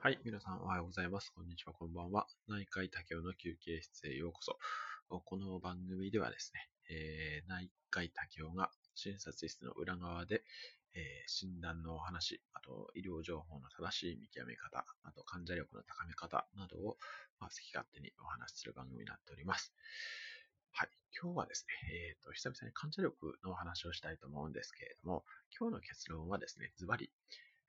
はい、皆さんおはようございます。こんにちは、こんばんは。内科医竹雄の休憩室へようこそ。この番組ではですね、えー、内科医竹雄が診察室の裏側で、えー、診断のお話、あと医療情報の正しい見極め方、あと患者力の高め方などを、まあ、好き勝手にお話しする番組になっております。はい。今日はですね、えっ、ー、と、久々に患者力のお話をしたいと思うんですけれども、今日の結論はですね、ズバリ、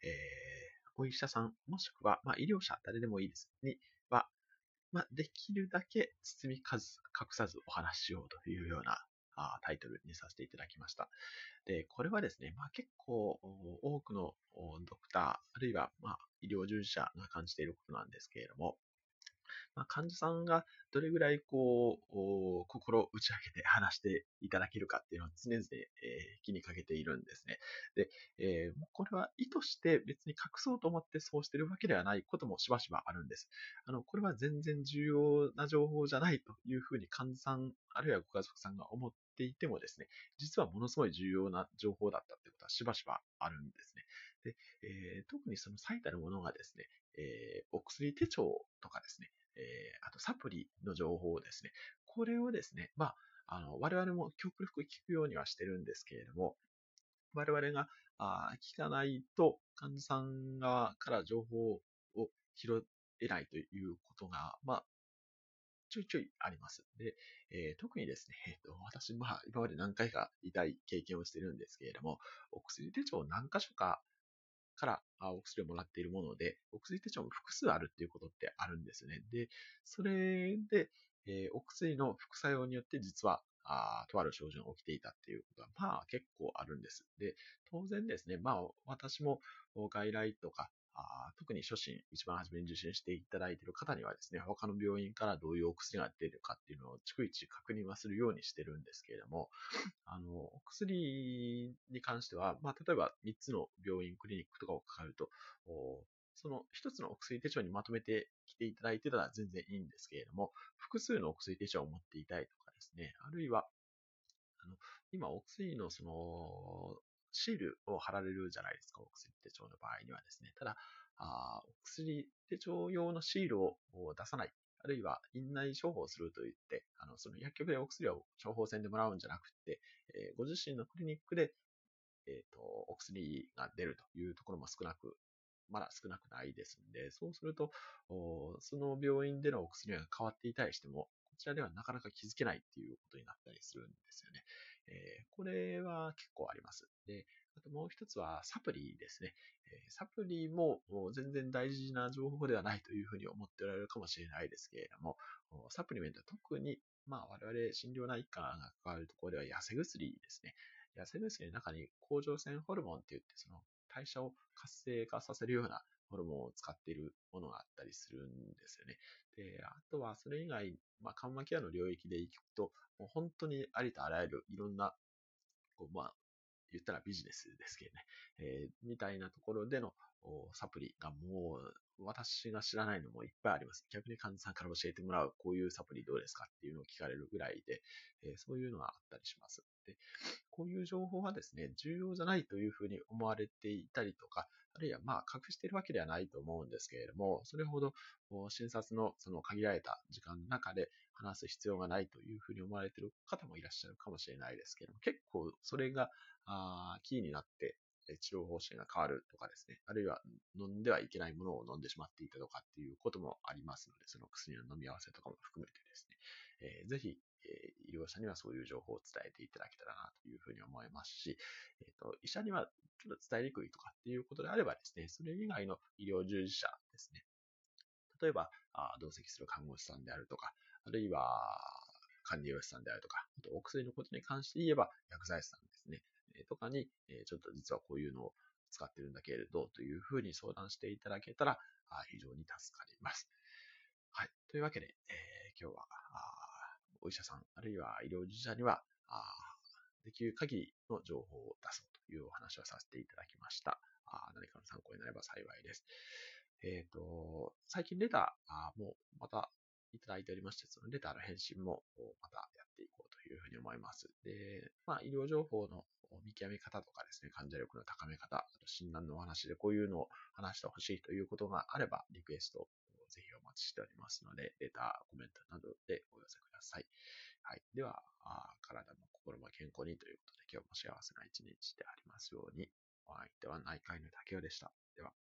えー、お医者さん、もしくは、まあ、医療者、誰でもいいです、には、まあ、できるだけ包み隠さずお話ししようというようなタイトルにさせていただきました。で、これはですね、まあ、結構多くのドクター、あるいはま医療従事者が感じていることなんですけれども、まあ、患者さんがどれぐらいこう、心打ち明けて話していただけるかっていうのを常々、えー、気にかけているんですね。で、えー、これは意図して別に隠そうと思ってそうしてるわけではないこともしばしばあるんです。あの、これは全然重要な情報じゃないというふうに患者さん、あるいはご家族さんが思っていてもですね、実はものすごい重要な情報だったってことはしばしばあるんですね。で、えー、特にその最たるものがですね、えー、お薬手帳とかですね、え、あとサプリの情報をですね、これをですね、まあ、あの、我々も極力聞くようにはしてるんですけれども、我々があ聞かないと患者さん側から情報を拾えないということが、まあ、ちょいちょいあります。で、えー、特にですね、えーと、私、まあ、今まで何回か痛い経験をしてるんですけれども、お薬手帳を何箇所かからお薬をもらっているもので、お薬手帳も複数あるっていうことってあるんですね。で、それで、えー、お薬の副作用によって実はあとある症状が起きていたっていうことは、まあ結構あるんです。で、当然ですね、まあ私も外来とか、特に初診、一番初めに受診していただいている方にはですね、他の病院からどういうお薬が出るかっていうのを逐一確認はするようにしてるんですけれども、あの、お薬に関しては、まあ、例えば3つの病院、クリニックとかを抱えると、その1つのお薬手帳にまとめてきていただいてたら全然いいんですけれども、複数のお薬手帳を持っていたいとかですね、あるいは、あの今、お薬のその、シールを貼られるじゃないですか、お薬手帳の場合にはですね。ただ、あお薬手帳用のシールを出さない、あるいは院内処方するといって、あのその薬局でお薬を処方箋でもらうんじゃなくて、えー、ご自身のクリニックで、えーと、お薬が出るというところも少なく、まだ少なくないですんで、そうすると、その病院でのお薬が変わっていたりしても、こちらではなかなか気づけないっていうことになったりするんですよね。え、これは結構あります。で、あともう一つはサプリですね。え、サプリも全然大事な情報ではないというふうに思っておられるかもしれないですけれども、サプリメントは特に、まあ、我々診療内科が関わるところでは痩せ薬ですね。痩せ薬の中に甲状腺ホルモンって言って、その代謝を活性化させるようなホルモンを使っているものがあったりするんですよね。で、あとはそれ以外、まあ、緩和ケアの領域でいくと、もう本当にありとあらゆるいろんな、こうまあ、言ったらビジネスですけどね、えー、みたいなところでのサプリがもう私が知らないのもいっぱいあります。逆に患者さんから教えてもらう、こういうサプリどうですかっていうのを聞かれるぐらいで、えー、そういうのがあったりします。で、こういう情報はですね、重要じゃないというふうに思われていたりとか、あるいはまあ隠しているわけではないと思うんですけれども、それほど診察のその限られた時間の中で話す必要がないというふうに思われている方もいらっしゃるかもしれないですけれども、結構それがキーになって治療方針が変わるとかですね、あるいは飲んではいけないものを飲んでしまっていたとかっていうこともありますので、その薬の飲み合わせとかも含めてですね、えー、ぜひ、えー、医療者にはそういう情報を伝えていただけたらなというふうに思いますし、えーと、医者にはちょっと伝えにくいとかっていうことであればですね、それ以外の医療従事者ですね、例えば、あ同席する看護師さんであるとか、あるいは管理栄養士さんであるとか、あとお薬のことに関して言えば薬剤師さんですね。えとかに、えちょっと実はこういうのを使ってるんだけれど、というふうに相談していただけたら、あ非常に助かります。はい。というわけで、えー、今日は、お医者さん、あるいは医療従事者には、あできる限りの情報を出そうというお話をさせていただきました。あ何かの参考になれば幸いです。えっ、ー、と、最近出た、もまたいただいておりまして、そのレターの返信もまたやっていこうというふうに思います。で、まあ、医療情報の見極め方とかですね、患者力の高め方、あと診断のお話でこういうのを話してほしいということがあれば、リクエストをぜひお待ちしておりますので、レター、コメントなどでお寄。では、体も心も健康にということで、今日も幸せな一日でありますように。お相手は内科医の竹雄でした。では。